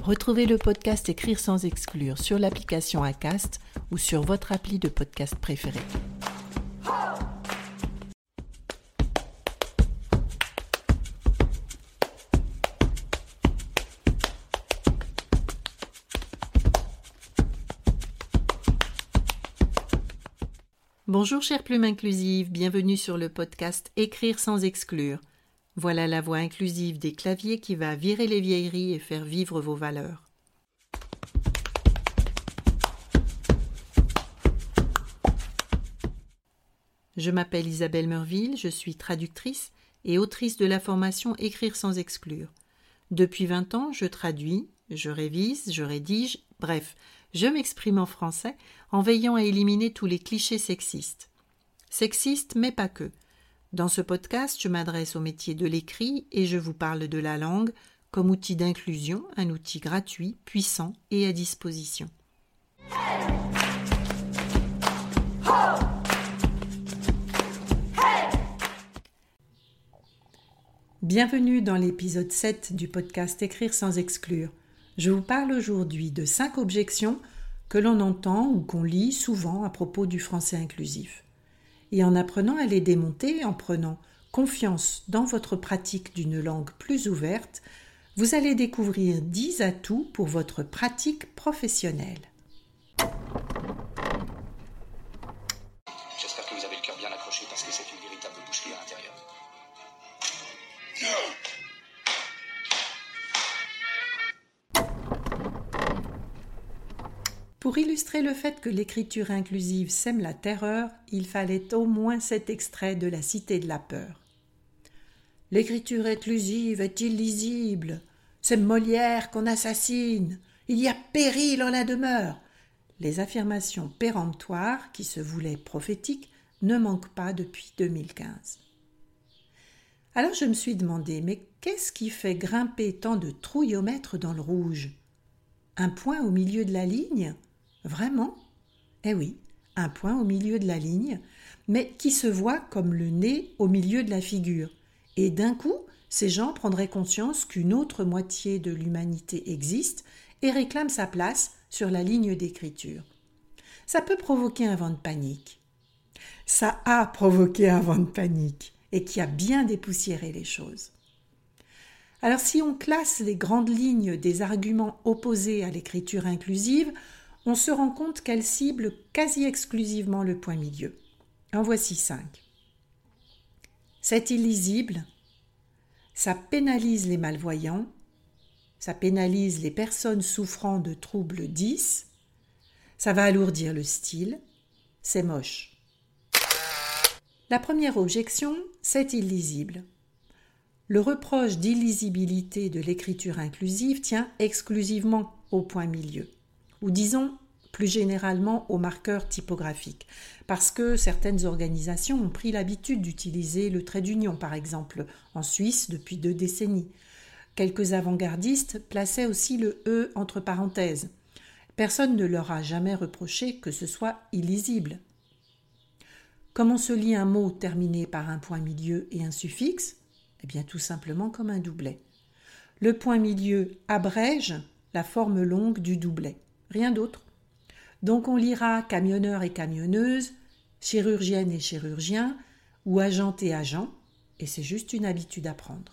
Retrouvez le podcast Écrire sans exclure sur l'application Acast ou sur votre appli de podcast préféré. Bonjour chère plume inclusive, bienvenue sur le podcast Écrire sans exclure. Voilà la voix inclusive des claviers qui va virer les vieilleries et faire vivre vos valeurs. Je m'appelle Isabelle Merville, je suis traductrice et autrice de la formation Écrire sans exclure. Depuis vingt ans, je traduis, je révise, je rédige, bref, je m'exprime en français en veillant à éliminer tous les clichés sexistes. Sexistes, mais pas que. Dans ce podcast, je m'adresse au métier de l'écrit et je vous parle de la langue comme outil d'inclusion, un outil gratuit, puissant et à disposition. Bienvenue dans l'épisode 7 du podcast Écrire sans exclure. Je vous parle aujourd'hui de cinq objections que l'on entend ou qu'on lit souvent à propos du français inclusif et en apprenant à les démonter, en prenant confiance dans votre pratique d'une langue plus ouverte, vous allez découvrir 10 atouts pour votre pratique professionnelle. Le fait que l'écriture inclusive sème la terreur, il fallait au moins cet extrait de La Cité de la Peur. L'écriture inclusive est illisible. C'est Molière qu'on assassine. Il y a péril en la demeure. Les affirmations péremptoires, qui se voulaient prophétiques, ne manquent pas depuis 2015. Alors je me suis demandé, mais qu'est-ce qui fait grimper tant de trouillomètres dans le rouge? Un point au milieu de la ligne? Vraiment Eh oui, un point au milieu de la ligne, mais qui se voit comme le nez au milieu de la figure. Et d'un coup, ces gens prendraient conscience qu'une autre moitié de l'humanité existe et réclame sa place sur la ligne d'écriture. Ça peut provoquer un vent de panique. Ça a provoqué un vent de panique et qui a bien dépoussiéré les choses. Alors si on classe les grandes lignes des arguments opposés à l'écriture inclusive, on se rend compte qu'elle cible quasi exclusivement le point milieu. En voici cinq. C'est illisible, ça pénalise les malvoyants, ça pénalise les personnes souffrant de troubles 10, ça va alourdir le style, c'est moche. La première objection, c'est illisible. Le reproche d'illisibilité de l'écriture inclusive tient exclusivement au point milieu ou disons plus généralement aux marqueurs typographiques, parce que certaines organisations ont pris l'habitude d'utiliser le trait d'union, par exemple, en Suisse depuis deux décennies. Quelques avant-gardistes plaçaient aussi le E entre parenthèses. Personne ne leur a jamais reproché que ce soit illisible. Comment se lit un mot terminé par un point milieu et un suffixe? Eh bien tout simplement comme un doublet. Le point milieu abrège la forme longue du doublet rien d'autre. Donc on lira camionneur et camionneuse, chirurgienne et chirurgien, ou agent et agent, et c'est juste une habitude à prendre.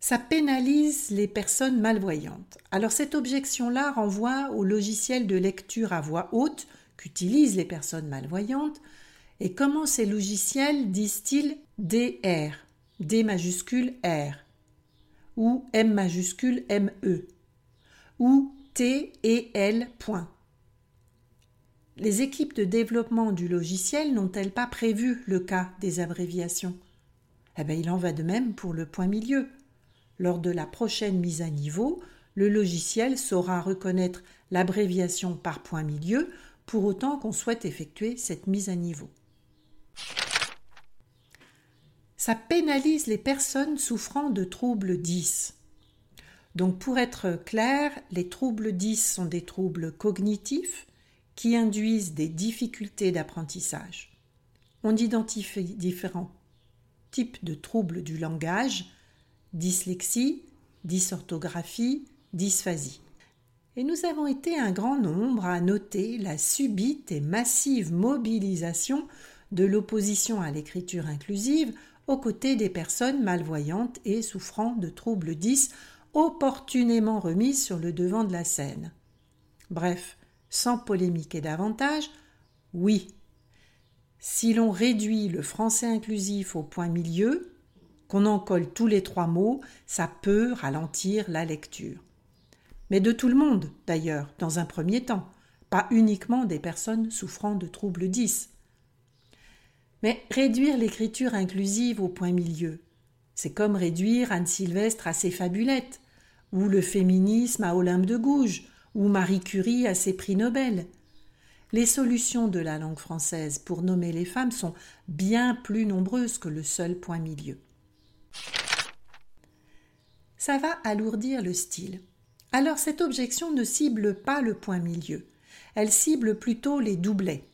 Ça pénalise les personnes malvoyantes. Alors cette objection-là renvoie au logiciel de lecture à voix haute qu'utilisent les personnes malvoyantes. Et comment ces logiciels disent-ils DR, D majuscule R? Ou M majuscule ME ou T et L point. Les équipes de développement du logiciel n'ont-elles pas prévu le cas des abréviations? Eh bien, il en va de même pour le point milieu. Lors de la prochaine mise à niveau, le logiciel saura reconnaître l'abréviation par point milieu pour autant qu'on souhaite effectuer cette mise à niveau. Ça pénalise les personnes souffrant de troubles 10. Donc pour être clair, les troubles 10 sont des troubles cognitifs qui induisent des difficultés d'apprentissage. On identifie différents types de troubles du langage, dyslexie, dysorthographie, dysphasie. Et nous avons été un grand nombre à noter la subite et massive mobilisation de l'opposition à l'écriture inclusive aux des personnes malvoyantes et souffrant de troubles 10 opportunément remises sur le devant de la scène. Bref, sans polémiquer davantage, oui. Si l'on réduit le français inclusif au point milieu, qu'on en colle tous les trois mots, ça peut ralentir la lecture. Mais de tout le monde, d'ailleurs, dans un premier temps, pas uniquement des personnes souffrant de troubles 10. Mais réduire l'écriture inclusive au point milieu, c'est comme réduire Anne Sylvestre à ses fabulettes, ou le féminisme à Olympe de Gouges, ou Marie Curie à ses prix Nobel. Les solutions de la langue française pour nommer les femmes sont bien plus nombreuses que le seul point milieu. Ça va alourdir le style. Alors cette objection ne cible pas le point milieu, elle cible plutôt les doublets.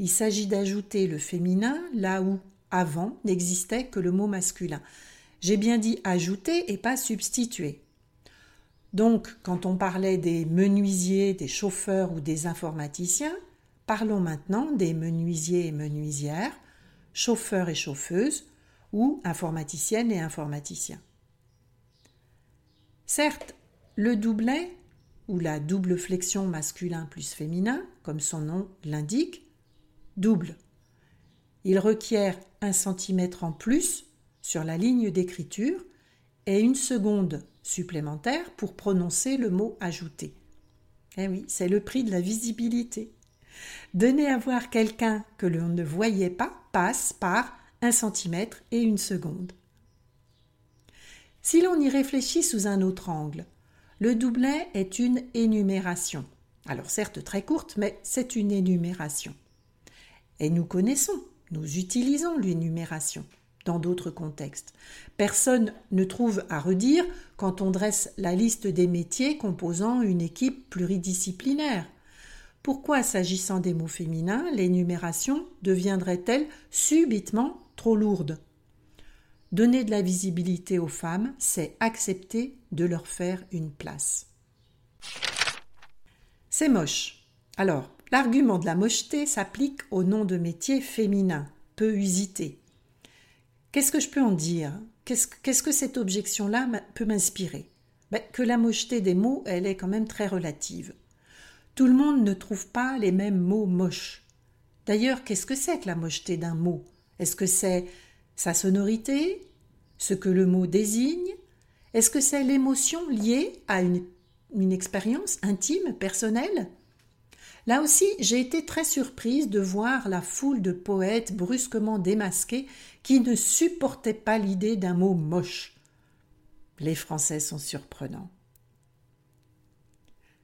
Il s'agit d'ajouter le féminin là où, avant, n'existait que le mot masculin. J'ai bien dit ajouter et pas substituer. Donc, quand on parlait des menuisiers, des chauffeurs ou des informaticiens, parlons maintenant des menuisiers et menuisières, chauffeurs et chauffeuses, ou informaticiennes et informaticiens. Certes, le doublet, ou la double flexion masculin plus féminin, comme son nom l'indique, double. Il requiert un centimètre en plus sur la ligne d'écriture et une seconde supplémentaire pour prononcer le mot ajouté. Eh oui, c'est le prix de la visibilité. Donner à voir quelqu'un que l'on ne voyait pas passe par un centimètre et une seconde. Si l'on y réfléchit sous un autre angle, le doublet est une énumération. Alors certes très courte, mais c'est une énumération. Et nous connaissons, nous utilisons l'énumération dans d'autres contextes. Personne ne trouve à redire quand on dresse la liste des métiers composant une équipe pluridisciplinaire. Pourquoi, s'agissant des mots féminins, l'énumération deviendrait-elle subitement trop lourde? Donner de la visibilité aux femmes, c'est accepter de leur faire une place. C'est moche. Alors, l'argument de la mocheté s'applique au nom de métier féminin, peu usité, Qu'est-ce que je peux en dire? Qu'est-ce que cette objection-là peut m'inspirer? Ben, Que la mocheté des mots, elle est quand même très relative. Tout le monde ne trouve pas les mêmes mots moches. D'ailleurs, qu'est-ce que c'est que la mocheté d'un mot? Est-ce que c'est sa sonorité Ce que le mot désigne? Est-ce que c'est l'émotion liée à une expérience intime, personnelle? Là aussi, j'ai été très surprise de voir la foule de poètes brusquement démasqués qui ne supportaient pas l'idée d'un mot moche. Les Français sont surprenants.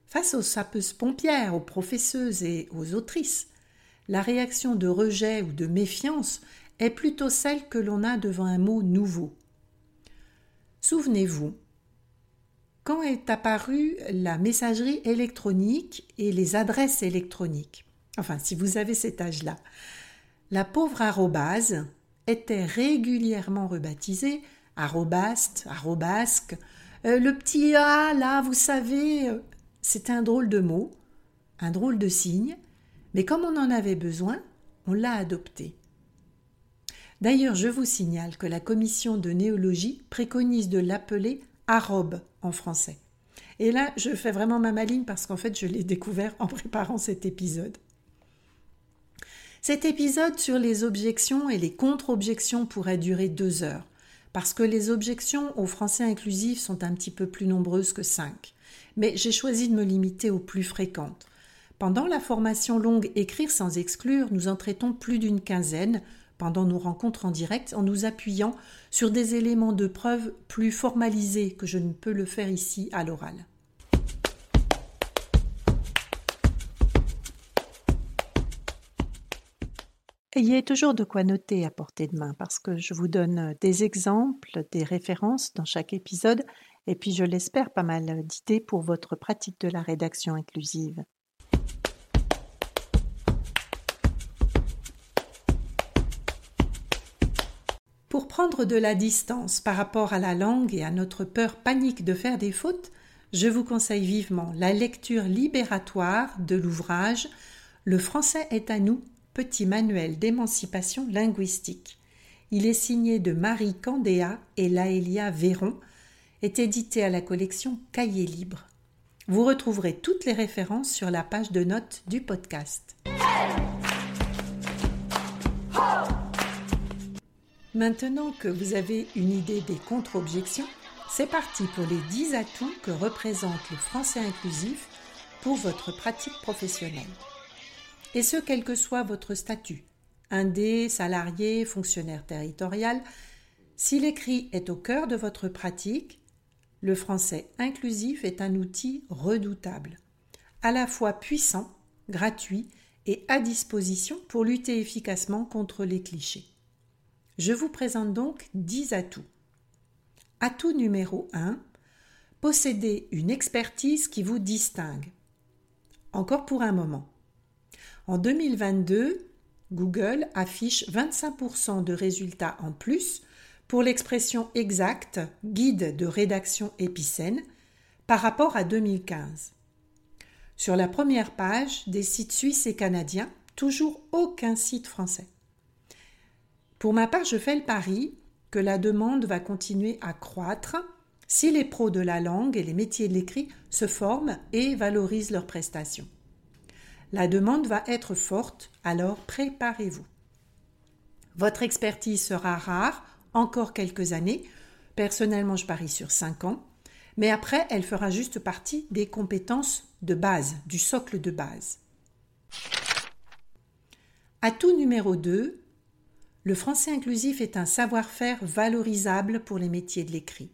Face aux sapeuses pompières, aux professeuses et aux autrices, la réaction de rejet ou de méfiance est plutôt celle que l'on a devant un mot nouveau. Souvenez-vous, quand est apparue la messagerie électronique et les adresses électroniques. Enfin, si vous avez cet âge-là. La pauvre arrobase était régulièrement rebaptisée arrobaste, arrobasque. Euh, le petit A, là, vous savez, euh, c'est un drôle de mot, un drôle de signe, mais comme on en avait besoin, on l'a adopté. D'ailleurs, je vous signale que la commission de néologie préconise de l'appeler arrobe en français. Et là, je fais vraiment ma maline parce qu'en fait, je l'ai découvert en préparant cet épisode. Cet épisode sur les objections et les contre-objections pourrait durer deux heures, parce que les objections au français inclusif sont un petit peu plus nombreuses que cinq. Mais j'ai choisi de me limiter aux plus fréquentes. Pendant la formation longue Écrire sans exclure, nous en traitons plus d'une quinzaine, pendant nos rencontres en direct en nous appuyant sur des éléments de preuve plus formalisés que je ne peux le faire ici à l'oral. Ayez toujours de quoi noter à portée de main parce que je vous donne des exemples, des références dans chaque épisode et puis je l'espère pas mal d'idées pour votre pratique de la rédaction inclusive. Pour prendre de la distance par rapport à la langue et à notre peur panique de faire des fautes, je vous conseille vivement la lecture libératoire de l'ouvrage Le français est à nous, petit manuel d'émancipation linguistique. Il est signé de Marie Candéa et Laëlia Véron, est édité à la collection Cahiers Libre. Vous retrouverez toutes les références sur la page de notes du podcast. Maintenant que vous avez une idée des contre-objections, c'est parti pour les 10 atouts que représente le français inclusif pour votre pratique professionnelle. Et ce, quel que soit votre statut, indé, salarié, fonctionnaire territorial, si l'écrit est au cœur de votre pratique, le français inclusif est un outil redoutable, à la fois puissant, gratuit et à disposition pour lutter efficacement contre les clichés. Je vous présente donc 10 atouts. Atout numéro 1. Posséder une expertise qui vous distingue. Encore pour un moment. En 2022, Google affiche 25% de résultats en plus pour l'expression exacte guide de rédaction épicène par rapport à 2015. Sur la première page des sites suisses et canadiens, toujours aucun site français. Pour ma part, je fais le pari que la demande va continuer à croître si les pros de la langue et les métiers de l'écrit se forment et valorisent leurs prestations. La demande va être forte, alors préparez-vous. Votre expertise sera rare encore quelques années. Personnellement, je parie sur 5 ans. Mais après, elle fera juste partie des compétences de base, du socle de base. Atout numéro 2, le français inclusif est un savoir-faire valorisable pour les métiers de l'écrit.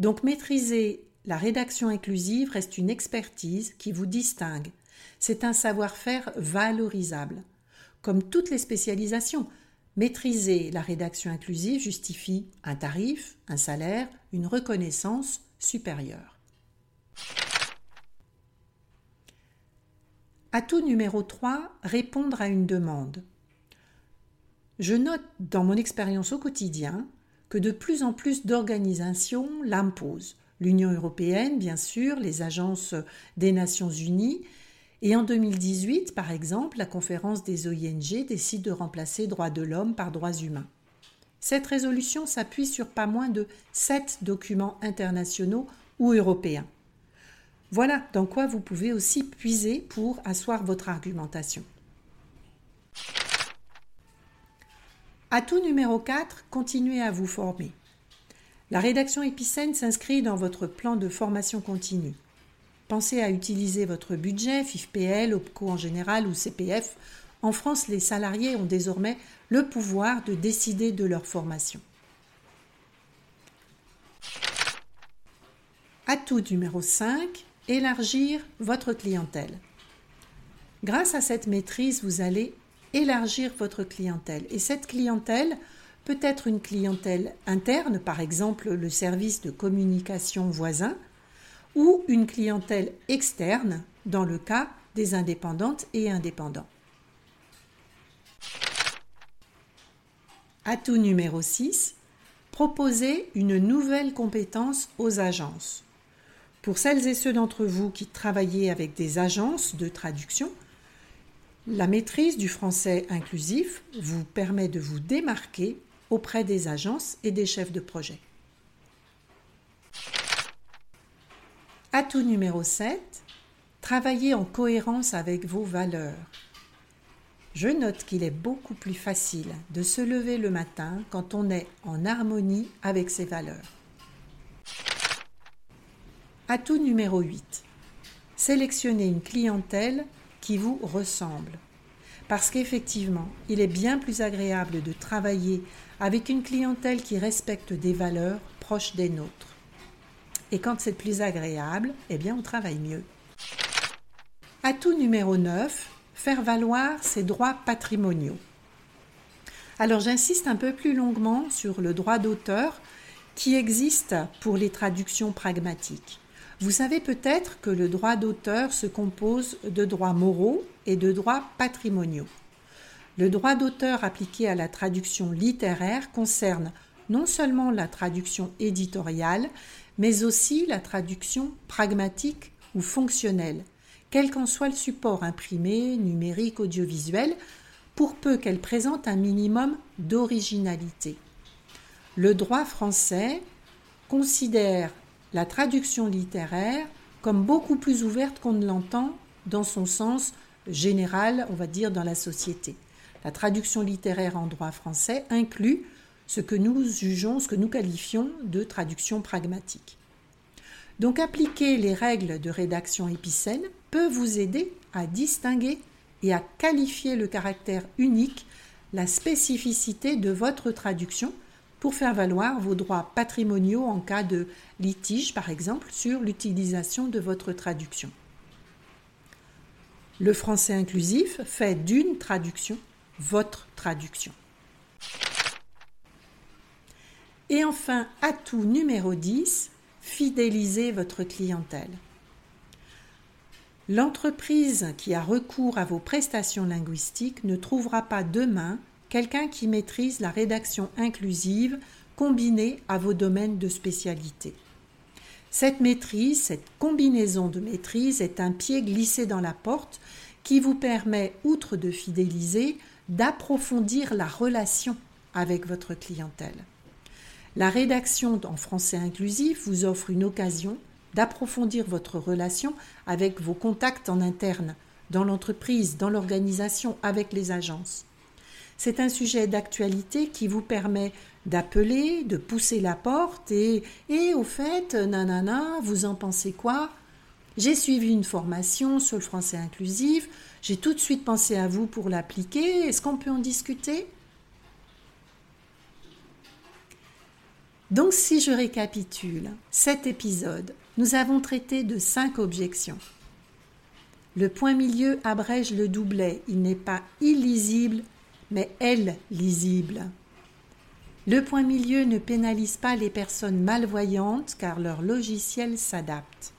Donc maîtriser la rédaction inclusive reste une expertise qui vous distingue. C'est un savoir-faire valorisable. Comme toutes les spécialisations, maîtriser la rédaction inclusive justifie un tarif, un salaire, une reconnaissance supérieure. Atout numéro 3, répondre à une demande. Je note dans mon expérience au quotidien que de plus en plus d'organisations l'imposent. L'Union européenne, bien sûr, les agences des Nations unies, et en 2018, par exemple, la conférence des OING décide de remplacer droits de l'homme par droits humains. Cette résolution s'appuie sur pas moins de sept documents internationaux ou européens. Voilà dans quoi vous pouvez aussi puiser pour asseoir votre argumentation. Atout numéro 4, continuez à vous former. La rédaction épicène s'inscrit dans votre plan de formation continue. Pensez à utiliser votre budget, FIFPL, OPCO en général ou CPF. En France, les salariés ont désormais le pouvoir de décider de leur formation. Atout numéro 5, élargir votre clientèle. Grâce à cette maîtrise, vous allez élargir votre clientèle. Et cette clientèle peut être une clientèle interne, par exemple le service de communication voisin, ou une clientèle externe dans le cas des indépendantes et indépendants. Atout numéro 6. Proposer une nouvelle compétence aux agences. Pour celles et ceux d'entre vous qui travaillez avec des agences de traduction, la maîtrise du français inclusif vous permet de vous démarquer auprès des agences et des chefs de projet. Atout numéro 7. Travaillez en cohérence avec vos valeurs. Je note qu'il est beaucoup plus facile de se lever le matin quand on est en harmonie avec ses valeurs. Atout numéro 8. Sélectionnez une clientèle qui vous ressemble. Parce qu'effectivement, il est bien plus agréable de travailler avec une clientèle qui respecte des valeurs proches des nôtres. Et quand c'est plus agréable, eh bien on travaille mieux. Atout numéro 9, faire valoir ses droits patrimoniaux. Alors j'insiste un peu plus longuement sur le droit d'auteur qui existe pour les traductions pragmatiques. Vous savez peut-être que le droit d'auteur se compose de droits moraux et de droits patrimoniaux. Le droit d'auteur appliqué à la traduction littéraire concerne non seulement la traduction éditoriale, mais aussi la traduction pragmatique ou fonctionnelle, quel qu'en soit le support imprimé, numérique, audiovisuel, pour peu qu'elle présente un minimum d'originalité. Le droit français considère la traduction littéraire comme beaucoup plus ouverte qu'on ne l'entend dans son sens général, on va dire, dans la société. La traduction littéraire en droit français inclut ce que nous jugeons, ce que nous qualifions de traduction pragmatique. Donc appliquer les règles de rédaction épicène peut vous aider à distinguer et à qualifier le caractère unique, la spécificité de votre traduction pour faire valoir vos droits patrimoniaux en cas de litige, par exemple, sur l'utilisation de votre traduction. Le français inclusif fait d'une traduction votre traduction. Et enfin, atout numéro 10, fidéliser votre clientèle. L'entreprise qui a recours à vos prestations linguistiques ne trouvera pas demain quelqu'un qui maîtrise la rédaction inclusive combinée à vos domaines de spécialité. Cette maîtrise, cette combinaison de maîtrise est un pied glissé dans la porte qui vous permet, outre de fidéliser, d'approfondir la relation avec votre clientèle. La rédaction en français inclusif vous offre une occasion d'approfondir votre relation avec vos contacts en interne, dans l'entreprise, dans l'organisation, avec les agences. C'est un sujet d'actualité qui vous permet d'appeler, de pousser la porte et, au fait, nanana, vous en pensez quoi? J'ai suivi une formation sur le français inclusif, j'ai tout de suite pensé à vous pour l'appliquer, est-ce qu'on peut en discuter? Donc si je récapitule cet épisode, nous avons traité de cinq objections. Le point milieu abrège le doublet, il n'est pas illisible, mais elle lisible. Le point milieu ne pénalise pas les personnes malvoyantes car leur logiciel s'adapte.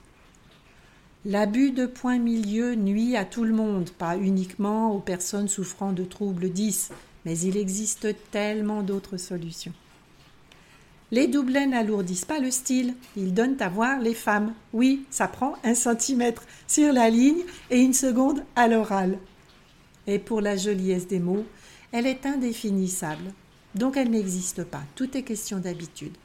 L'abus de point milieu nuit à tout le monde, pas uniquement aux personnes souffrant de troubles 10, mais il existe tellement d'autres solutions. Les doublets n'alourdissent pas le style, ils donnent à voir les femmes. Oui, ça prend un centimètre sur la ligne et une seconde à l'oral. Et pour la joliesse des mots, elle est indéfinissable, donc elle n'existe pas. Tout est question d'habitude.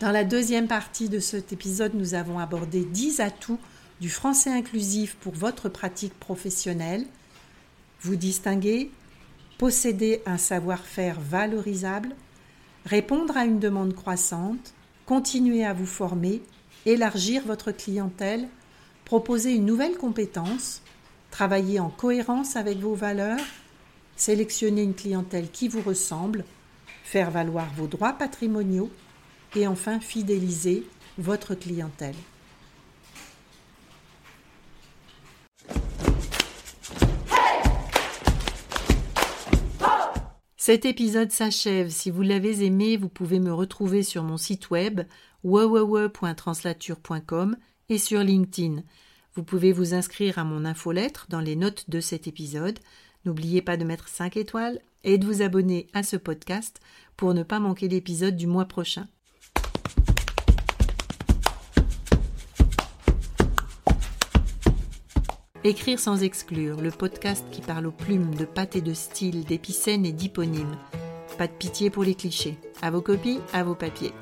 Dans la deuxième partie de cet épisode, nous avons abordé 10 atouts du français inclusif pour votre pratique professionnelle. Vous distinguez, posséder un savoir-faire valorisable, répondre à une demande croissante, continuer à vous former, élargir votre clientèle, proposer une nouvelle compétence, travailler en cohérence avec vos valeurs, sélectionner une clientèle qui vous ressemble, faire valoir vos droits patrimoniaux et enfin fidéliser votre clientèle. Cet épisode s'achève. Si vous l'avez aimé, vous pouvez me retrouver sur mon site web www.translature.com et sur LinkedIn. Vous pouvez vous inscrire à mon infolettre dans les notes de cet épisode. N'oubliez pas de mettre 5 étoiles et de vous abonner à ce podcast pour ne pas manquer l'épisode du mois prochain. Écrire sans exclure, le podcast qui parle aux plumes de pâte et de style, d'épicènes et d'hyponymes. Pas de pitié pour les clichés. À vos copies, à vos papiers.